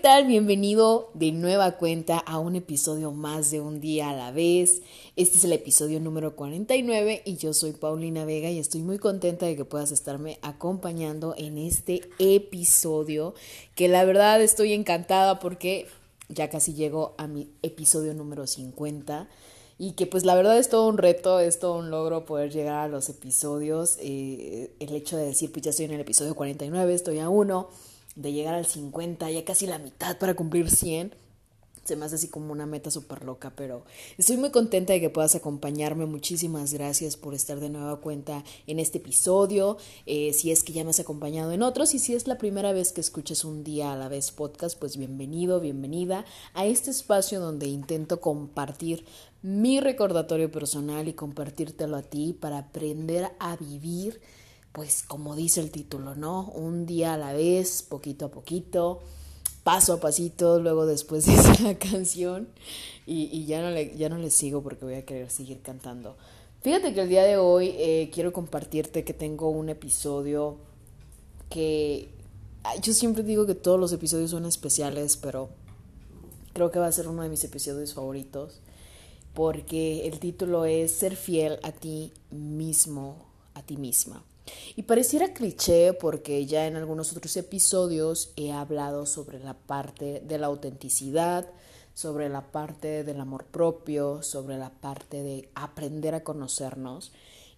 tal? Bienvenido de nueva cuenta a un episodio más de Un día a la vez. Este es el episodio número 49 y yo soy Paulina Vega y estoy muy contenta de que puedas estarme acompañando en este episodio que la verdad estoy encantada porque ya casi llego a mi episodio número 50 y que pues la verdad es todo un reto, es todo un logro poder llegar a los episodios. Eh, el hecho de decir pues ya estoy en el episodio 49, estoy a uno de llegar al 50, ya casi la mitad para cumplir 100. Se me hace así como una meta súper loca, pero estoy muy contenta de que puedas acompañarme. Muchísimas gracias por estar de nueva cuenta en este episodio. Eh, si es que ya me has acompañado en otros y si es la primera vez que escuchas un día a la vez podcast, pues bienvenido, bienvenida a este espacio donde intento compartir mi recordatorio personal y compartírtelo a ti para aprender a vivir pues como dice el título, ¿no? Un día a la vez, poquito a poquito, paso a pasito, luego después de esa canción y, ya, no le, ya no le sigo porque voy a querer seguir cantando. Fíjate que el día de hoy eh, quiero compartirte que tengo un episodio que yo siempre digo que todos los episodios son especiales, pero creo que va a ser uno de mis episodios favoritos porque el título es Ser fiel a ti mismo, a ti misma. Y pareciera cliché porque ya en algunos otros episodios he hablado sobre la parte de la autenticidad, sobre la parte del amor propio, sobre la parte de aprender a conocernos.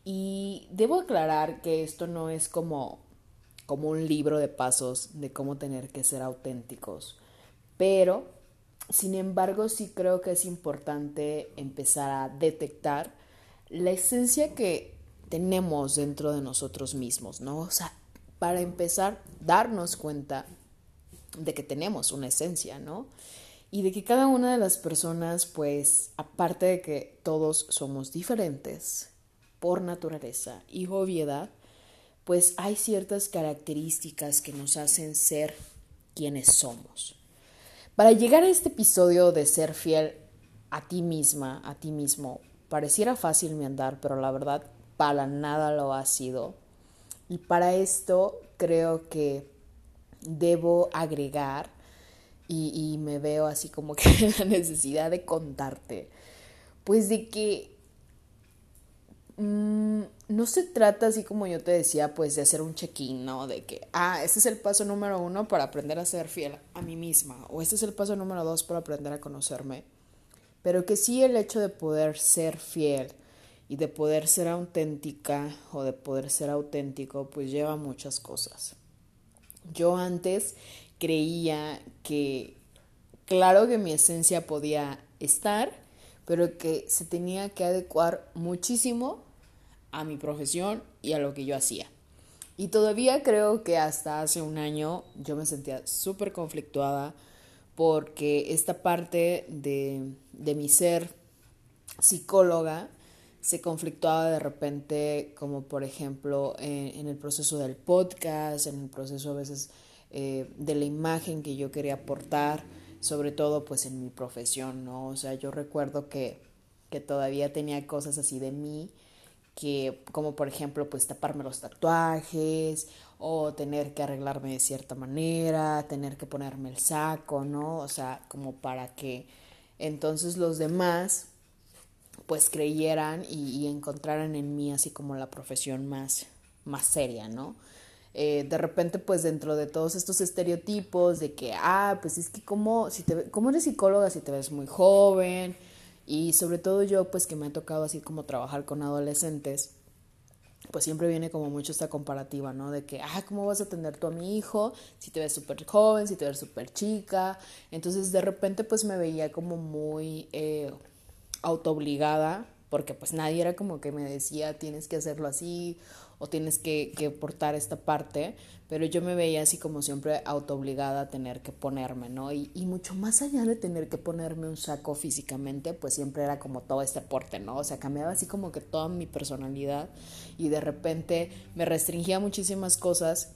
Y debo aclarar que esto no es como, como un libro de pasos de cómo tener que ser auténticos, pero sin embargo sí creo que es importante empezar a detectar la esencia que tenemos dentro de nosotros mismos, ¿no? O sea, para empezar, darnos cuenta de que tenemos una esencia, ¿no? Y de que cada una de las personas, pues, aparte de que todos somos diferentes por naturaleza y obviedad, pues hay ciertas características que nos hacen ser quienes somos. Para llegar a este episodio de ser fiel a ti misma, a ti mismo, pareciera fácil mi andar, pero la verdad para nada lo ha sido. Y para esto creo que debo agregar y, me veo así como que la necesidad de contarte, pues de que mm, no se trata así como yo te decía, pues de hacer un check-in, ¿no? De que, ah, este es el paso número uno para aprender a ser fiel a mí misma, o este es el paso número dos para aprender a conocerme, pero que sí el hecho de poder ser fiel y de poder ser auténtica o de poder ser auténtico, pues lleva muchas cosas. Yo antes creía que, claro que mi esencia podía estar, pero que se tenía que adecuar muchísimo a mi profesión y a lo que yo hacía. Y todavía creo que hasta hace un año yo me sentía súper conflictuada porque esta parte de, de mi ser psicóloga se conflictuaba de repente, como por ejemplo en, el proceso del podcast, en el proceso a veces eh, de la imagen que yo quería aportar, sobre todo pues en mi profesión, ¿no? O sea, yo recuerdo que, que todavía tenía cosas así de mí, que como por ejemplo pues taparme los tatuajes o tener que arreglarme de cierta manera, tener que ponerme el saco, ¿no? O sea, como para que entonces los demás pues creyeran y, encontraran en mí así como la profesión más, más seria, ¿no? Eh, de repente, pues dentro de todos estos estereotipos de que, ah, pues es que como, si te, como eres psicóloga si te ves muy joven y sobre todo yo, pues que me ha tocado así como trabajar con adolescentes, pues siempre viene como mucho esta comparativa, ¿no? De que, ah, ¿cómo vas a atender tú a mi hijo si te ves súper joven, si te ves súper chica? Entonces de repente pues me veía como muy... Eh, autoobligada, porque pues nadie era como que me decía tienes que hacerlo así o tienes que, que portar esta parte, pero yo me veía así como siempre autoobligada a tener que ponerme, ¿no? Y, y, mucho más allá de tener que ponerme un saco físicamente, pues siempre era como todo este porte, ¿no? O sea, cambiaba así como que toda mi personalidad y de repente me restringía muchísimas cosas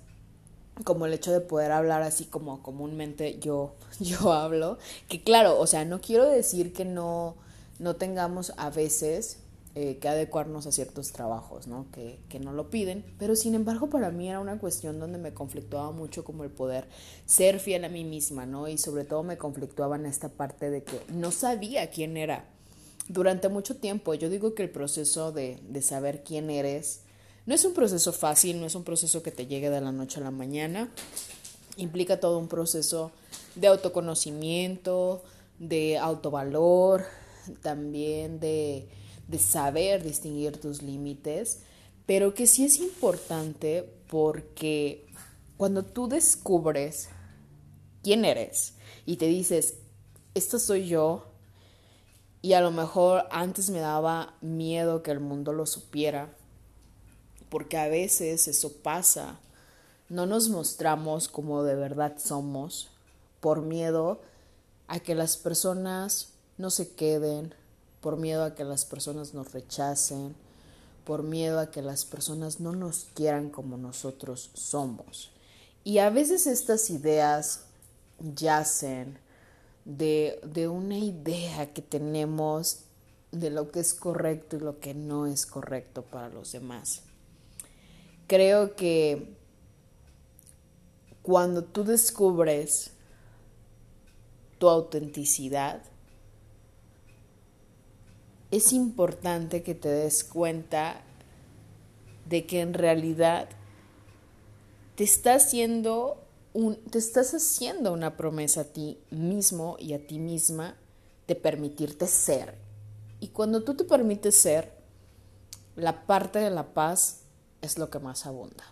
como el hecho de poder hablar así como comúnmente yo, yo hablo, que claro, o sea, no quiero decir que no, no tengamos a veces eh, que adecuarnos a ciertos trabajos, ¿no? Que, que no lo piden, pero sin embargo para mí era una cuestión donde me conflictuaba mucho como el poder ser fiel a mí misma, ¿no? Y sobre todo me conflictuaba esta parte de que no sabía quién era. Durante mucho tiempo, yo digo que el proceso de, de saber quién eres no es un proceso fácil, no es un proceso que te llegue de la noche a la mañana, implica todo un proceso de autoconocimiento, de autovalor, también de de saber distinguir tus límites, pero que sí es importante porque cuando tú descubres quién eres y te dices, esto soy yo, y a lo mejor antes me daba miedo que el mundo lo supiera, porque a veces eso pasa, no nos mostramos como de verdad somos por miedo a que las personas no se queden, por miedo a que las personas nos rechacen, por miedo a que las personas no nos quieran como nosotros somos. Y a veces estas ideas yacen de, de una idea que tenemos de lo que es correcto y lo que no es correcto para los demás. Creo que cuando tú descubres tu autenticidad, es importante que te des cuenta de que en realidad te estás haciendo te estás haciendo una promesa a ti mismo y a ti misma de permitirte ser. Y cuando tú te permites ser, la parte de la paz es lo que más abunda.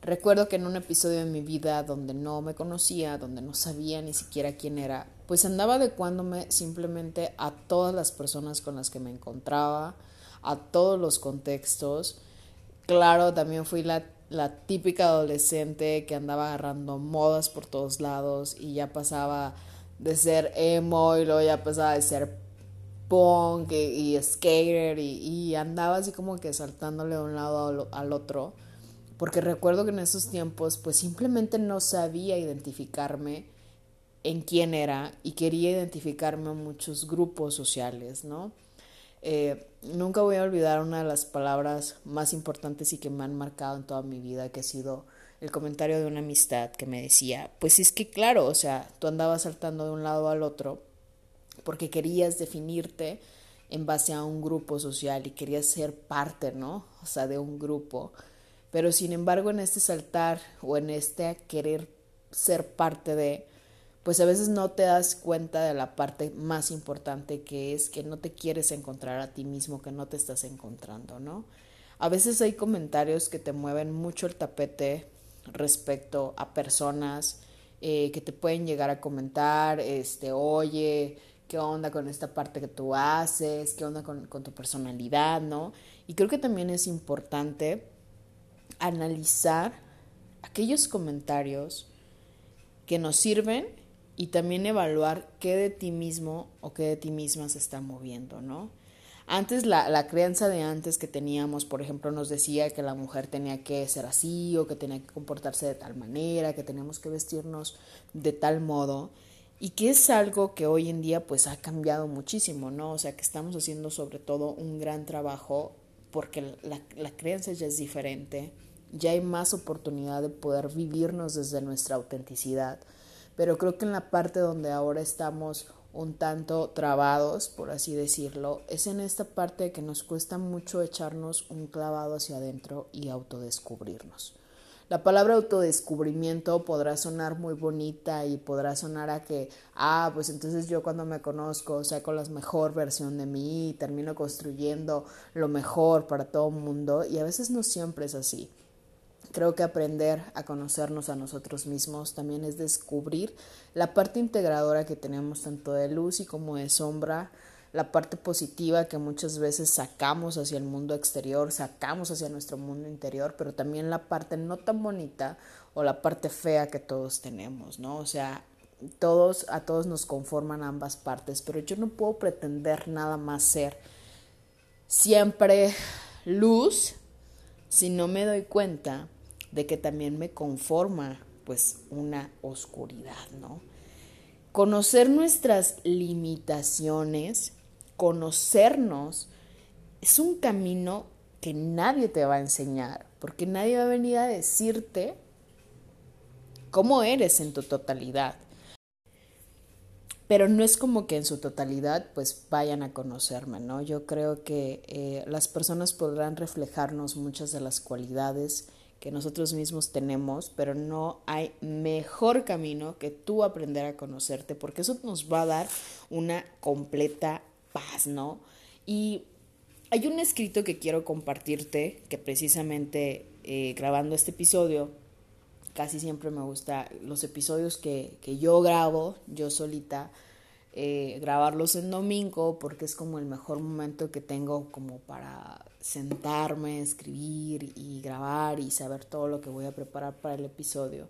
Recuerdo que en un episodio de mi vida donde no me conocía, donde no sabía ni siquiera quién era, pues andaba adecuándome simplemente a todas las personas con las que me encontraba, a todos los contextos. Claro, también fui la, la típica adolescente que andaba agarrando modas por todos lados y ya pasaba de ser emo y luego ya pasaba de ser punk y, skater y, andaba así como que saltándole de un lado al, al otro porque recuerdo que en esos tiempos pues simplemente no sabía identificarme en quién era y quería identificarme en muchos grupos sociales, ¿no? Eh, nunca voy a olvidar una de las palabras más importantes y que me han marcado en toda mi vida, que ha sido el comentario de una amistad que me decía, pues es que claro, o sea, tú andabas saltando de un lado al otro porque querías definirte en base a un grupo social y querías ser parte, ¿no? O sea, de un grupo. Pero sin embargo, en este saltar o en este querer ser parte de, pues a veces no te das cuenta de la parte más importante que es que no te quieres encontrar a ti mismo, que no te estás encontrando, ¿no? A veces hay comentarios que te mueven mucho el tapete respecto a personas eh, que te pueden llegar a comentar, este, oye, qué onda con esta parte que tú haces, qué onda con, con tu personalidad, ¿no? Y creo que también es importante analizar aquellos comentarios que nos sirven y también evaluar qué de ti mismo o qué de ti misma se está moviendo, ¿no? Antes la, la creencia de antes que teníamos, por ejemplo, nos decía que la mujer tenía que ser así o que tenía que comportarse de tal manera, que teníamos que vestirnos de tal modo y que es algo que hoy en día pues ha cambiado muchísimo, ¿no? O sea que estamos haciendo sobre todo un gran trabajo porque la, la creencia ya es diferente, ya hay más oportunidad de poder vivirnos desde nuestra autenticidad pero creo que en la parte donde ahora estamos un tanto trabados, por así decirlo, es en esta parte que nos cuesta mucho echarnos un clavado hacia adentro y autodescubrirnos. La palabra autodescubrimiento podrá sonar muy bonita y podrá sonar a que, ah, pues entonces yo cuando me conozco saco la mejor versión de mí y termino construyendo lo mejor para todo el mundo y a veces no siempre es así. Creo que aprender a conocernos a nosotros mismos también es descubrir la parte integradora que tenemos tanto de luz y como de sombra, la parte positiva que muchas veces sacamos hacia el mundo exterior, sacamos hacia nuestro mundo interior, pero también la parte no tan bonita o la parte fea que todos tenemos, ¿no? O sea, todos a todos nos conforman ambas partes, pero yo no puedo pretender nada más ser siempre luz si no me doy cuenta de que también me conforma pues una oscuridad, ¿no? Conocer nuestras limitaciones conocernos es un camino que nadie te va a enseñar, porque nadie va a venir a decirte cómo eres en tu totalidad. Pero no es como que en su totalidad pues vayan a conocerme, ¿no? Yo creo que eh, las personas podrán reflejarnos muchas de las cualidades que nosotros mismos tenemos, pero no hay mejor camino que tú aprender a conocerte, porque eso nos va a dar una completa paz, ¿no? Y hay un escrito que quiero compartirte, que precisamente eh, grabando este episodio, casi siempre me gusta los episodios que, yo grabo, yo solita, eh, grabarlos en domingo, porque es como el mejor momento que tengo como para sentarme, escribir y grabar y saber todo lo que voy a preparar para el episodio.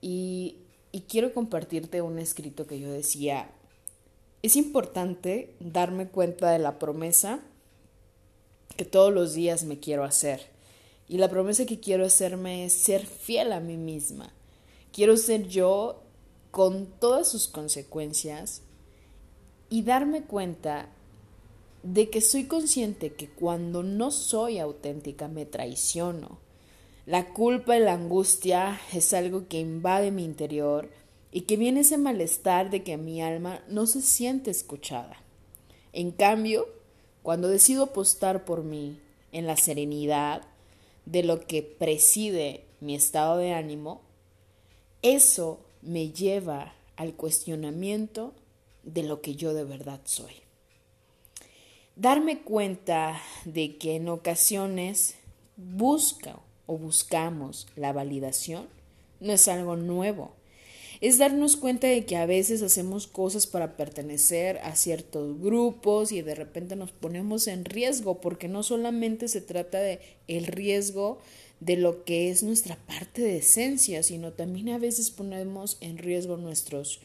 Y, y quiero compartirte un escrito que yo decía es importante darme cuenta de la promesa que todos los días me quiero hacer. Y la promesa que quiero hacerme es ser fiel a mí misma. Quiero ser yo con todas sus consecuencias y darme cuenta de que soy consciente que cuando no soy auténtica me traiciono. La culpa y la angustia es algo que invade mi interior y que viene ese malestar de que mi alma no se siente escuchada. En cambio, cuando decido apostar por mí en la serenidad de lo que preside mi estado de ánimo, eso me lleva al cuestionamiento de lo que yo de verdad soy. Darme cuenta de que en ocasiones busca o buscamos la validación no es algo nuevo es darnos cuenta de que a veces hacemos cosas para pertenecer a ciertos grupos y de repente nos ponemos en riesgo, porque no solamente se trata de el riesgo de lo que es nuestra parte de esencia, sino también a veces ponemos en riesgo nuestros,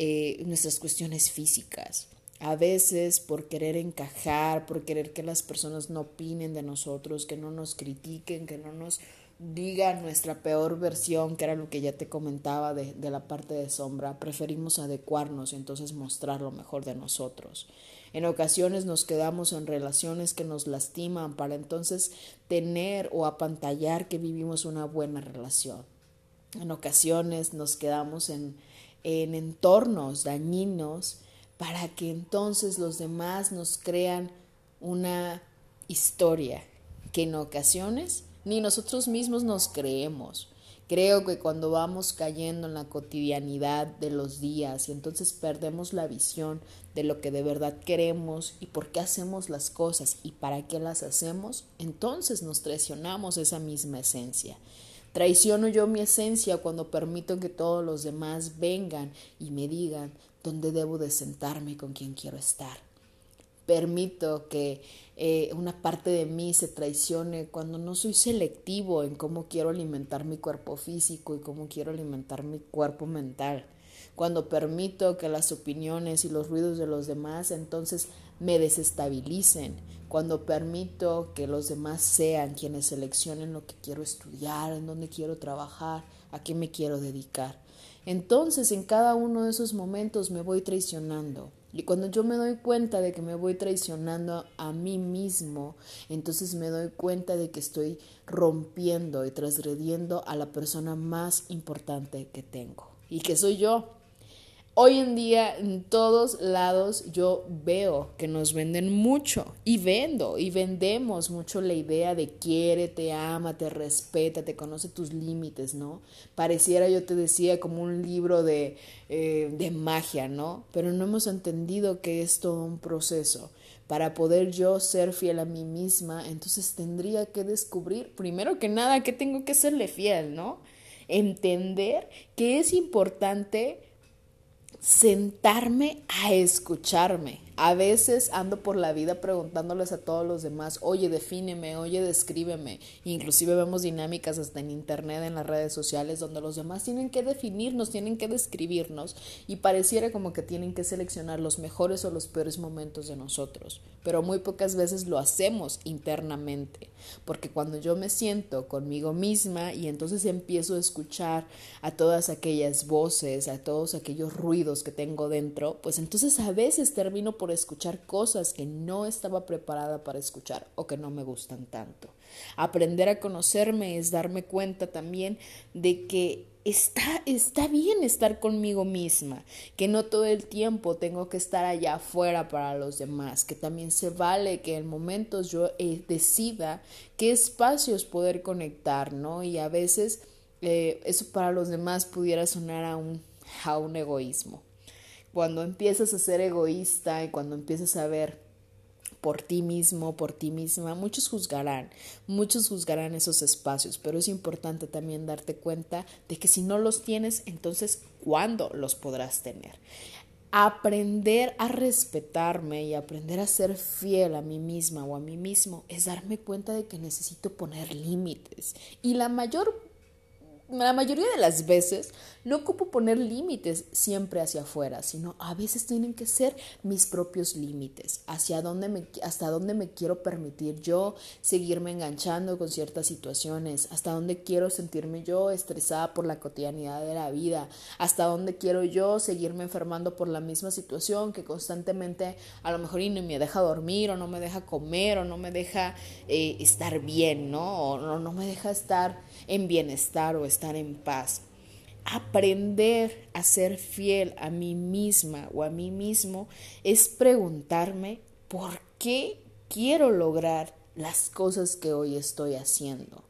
eh, nuestras cuestiones físicas. A veces por querer encajar, por querer que las personas no opinen de nosotros, que no nos critiquen, que no nos diga nuestra peor versión, que era lo que ya te comentaba de, de, la parte de sombra, preferimos adecuarnos y entonces mostrar lo mejor de nosotros. En ocasiones nos quedamos en relaciones que nos lastiman para entonces tener o apantallar que vivimos una buena relación. En ocasiones nos quedamos en, en entornos dañinos para que entonces los demás nos crean una historia que en ocasiones ni nosotros mismos nos creemos. Creo que cuando vamos cayendo en la cotidianidad de los días y entonces perdemos la visión de lo que de verdad queremos y por qué hacemos las cosas y para qué las hacemos, entonces nos traicionamos esa misma esencia. Traiciono yo mi esencia cuando permito que todos los demás vengan y me digan dónde debo de sentarme y con quién quiero estar permito que eh, una parte de mí se traicione cuando no soy selectivo en cómo quiero alimentar mi cuerpo físico y cómo quiero alimentar mi cuerpo mental. Cuando permito que las opiniones y los ruidos de los demás entonces me desestabilicen. Cuando permito que los demás sean quienes seleccionen lo que quiero estudiar, en dónde quiero trabajar, a qué me quiero dedicar. Entonces en cada uno de esos momentos me voy traicionando y cuando yo me doy cuenta de que me voy traicionando a mí mismo, entonces me doy cuenta de que estoy rompiendo y transgrediendo a la persona más importante que tengo. Y que soy yo. Hoy en día en todos lados yo veo que nos venden mucho y vendo y vendemos mucho la idea de quiere, te ama, te respeta, te conoce tus límites, ¿no? Pareciera, yo te decía, como un libro de, eh, de magia, ¿no? Pero no hemos entendido que es todo un proceso. Para poder yo ser fiel a mí misma, entonces tendría que descubrir, primero que nada, que tengo que serle fiel, ¿no? Entender que es importante sentarme a escucharme, A veces ando por la vida preguntándoles a todos los demás, oye, defíneme, oye, descríbeme. Inclusive vemos dinámicas hasta en internet, en las redes sociales, donde los demás tienen que definirnos, tienen que describirnos y pareciera como que tienen que seleccionar los mejores o los peores momentos de nosotros. Pero muy pocas veces lo hacemos internamente, porque cuando yo me siento conmigo misma y entonces empiezo a escuchar a todas aquellas voces, a todos aquellos ruidos que tengo dentro, pues entonces a veces termino por escuchar cosas que no estaba preparada para escuchar o que no me gustan tanto. Aprender a conocerme es darme cuenta también de que está, está bien estar conmigo misma, que no todo el tiempo tengo que estar allá afuera para los demás, que también se vale que en momentos yo eh, decida qué espacios poder conectar, ¿no? Y a veces eh, eso para los demás pudiera sonar a un, a un egoísmo cuando empiezas a ser egoísta y cuando empiezas a ver por ti mismo, por ti misma, muchos juzgarán, muchos juzgarán esos espacios, pero es importante también darte cuenta de que si no los tienes, entonces, ¿cuándo los podrás tener? Aprender a respetarme y aprender a ser fiel a mí misma o a mí mismo es darme cuenta de que necesito poner límites. Y la mayor la mayoría de las veces no ocupo poner límites siempre hacia afuera, sino a veces tienen que ser mis propios límites, hacia dónde me, hasta dónde me quiero permitir yo seguirme enganchando con ciertas situaciones, hasta dónde quiero sentirme yo estresada por la cotidianidad de la vida, hasta dónde quiero yo seguirme enfermando por la misma situación que constantemente a lo mejor me deja dormir o no me deja comer o no me deja eh, estar bien, ¿no? O no, no me deja estar en bienestar o estar en paz. Aprender a ser fiel a mí misma o a mí mismo es preguntarme por qué quiero lograr las cosas que hoy estoy haciendo.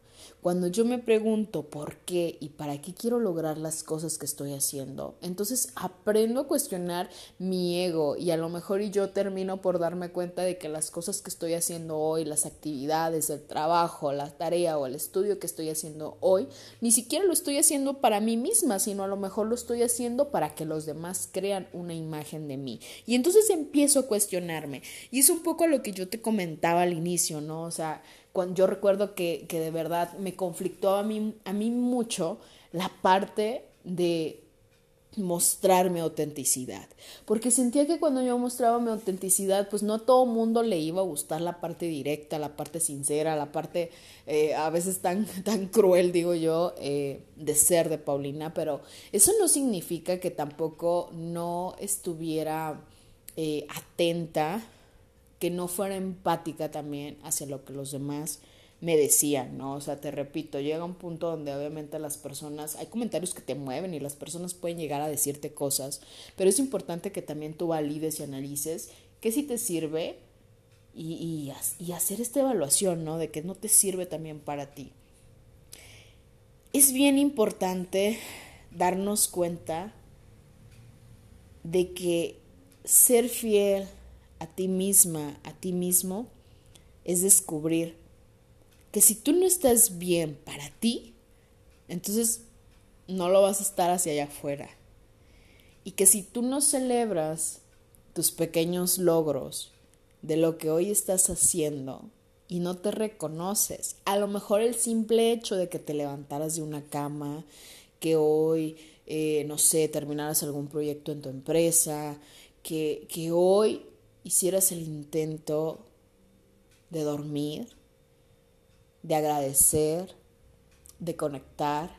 Cuando yo me pregunto por qué y para qué quiero lograr las cosas que estoy haciendo, entonces aprendo a cuestionar mi ego y a lo mejor yo termino por darme cuenta de que las cosas que estoy haciendo hoy, las actividades, el trabajo, la tarea o el estudio que estoy haciendo hoy, ni siquiera lo estoy haciendo para mí misma, sino a lo mejor lo estoy haciendo para que los demás crean una imagen de mí. Y entonces empiezo a cuestionarme. Y es un poco lo que yo te comentaba al inicio, ¿no? O sea, yo recuerdo que, que de verdad me conflictó a mí, a mí mucho la parte de mostrar mi autenticidad, porque sentía que cuando yo mostraba mi autenticidad, pues no a todo mundo le iba a gustar la parte directa, la parte sincera, la parte eh, a veces tan, tan cruel, digo yo, eh, de ser de Paulina, pero eso no significa que tampoco no estuviera eh, atenta que no fuera empática también hacia lo que los demás me decían, ¿no? O sea, te repito, llega un punto donde obviamente las personas, hay comentarios que te mueven y las personas pueden llegar a decirte cosas, pero es importante que también tú valides y analices qué sí te sirve y, y, y hacer esta evaluación, ¿no? De que no te sirve también para ti. Es bien importante darnos cuenta de que ser fiel a ti misma, a ti mismo, es descubrir que si tú no estás bien para ti, entonces no lo vas a estar hacia allá afuera. Y que si tú no celebras tus pequeños logros de lo que hoy estás haciendo y no te reconoces, a lo mejor el simple hecho de que te levantaras de una cama, que hoy, eh, no sé, terminaras algún proyecto en tu empresa, que, que hoy hicieras el intento de dormir, de agradecer, de conectar,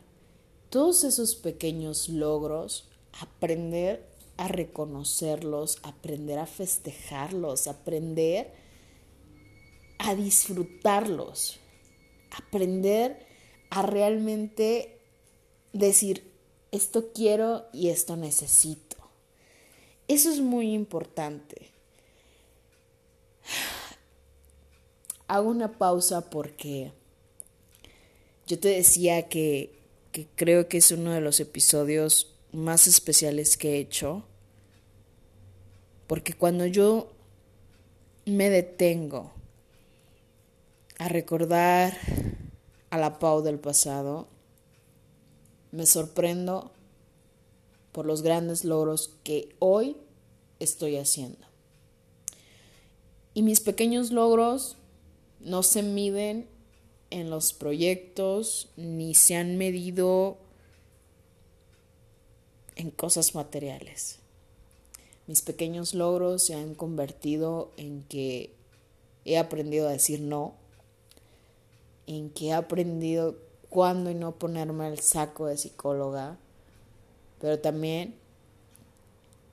todos esos pequeños logros, aprender a reconocerlos, aprender a festejarlos, aprender a disfrutarlos, aprender a realmente decir, esto quiero y esto necesito. Eso es muy importante. Hago una pausa porque yo te decía que, que creo que es uno de los episodios más especiales que he hecho, porque cuando yo me detengo a recordar a la Pau del pasado, me sorprendo por los grandes logros que hoy estoy haciendo. Y mis pequeños logros no se miden en los proyectos ni se han medido en cosas materiales. Mis pequeños logros se han convertido en que he aprendido a decir no, en que he aprendido cuándo y no ponerme el saco de psicóloga, pero también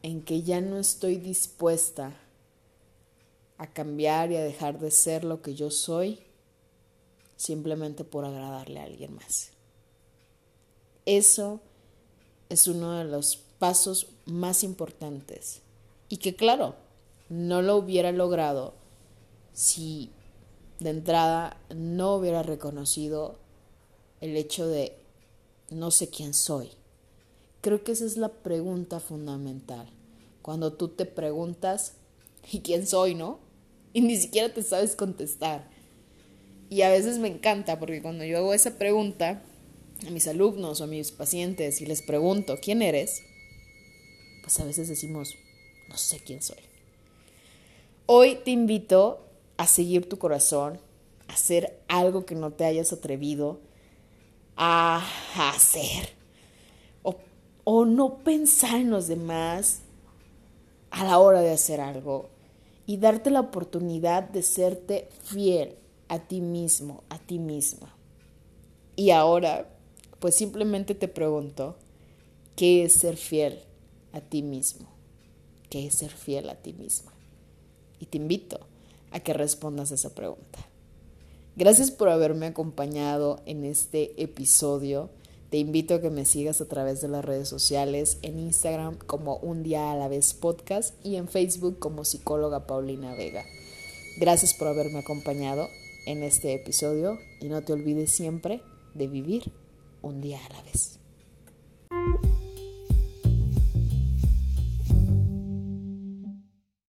en que ya no estoy dispuesta a cambiar y a dejar de ser lo que yo soy simplemente por agradarle a alguien más. Eso es uno de los pasos más importantes y que claro, no lo hubiera logrado si de entrada no hubiera reconocido el hecho de no sé quién soy. Creo que esa es la pregunta fundamental. Cuando tú te preguntas, ¿y quién soy, no? Y ni siquiera te sabes contestar. Y a veces me encanta porque cuando yo hago esa pregunta a mis alumnos o a mis pacientes y les pregunto, ¿quién eres? Pues a veces decimos, no sé quién soy. Hoy te invito a seguir tu corazón, a hacer algo que no te hayas atrevido a hacer. O, o no pensar en los demás a la hora de hacer algo. Y darte la oportunidad de serte fiel a ti mismo, a ti misma. Y ahora, pues simplemente te pregunto, ¿qué es ser fiel a ti mismo? ¿Qué es ser fiel a ti misma? Y te invito a que respondas esa pregunta. Gracias por haberme acompañado en este episodio. Te invito a que me sigas a través de las redes sociales, en Instagram como Un Día a la Vez Podcast y en Facebook como psicóloga Paulina Vega. Gracias por haberme acompañado en este episodio y no te olvides siempre de vivir un día a la vez.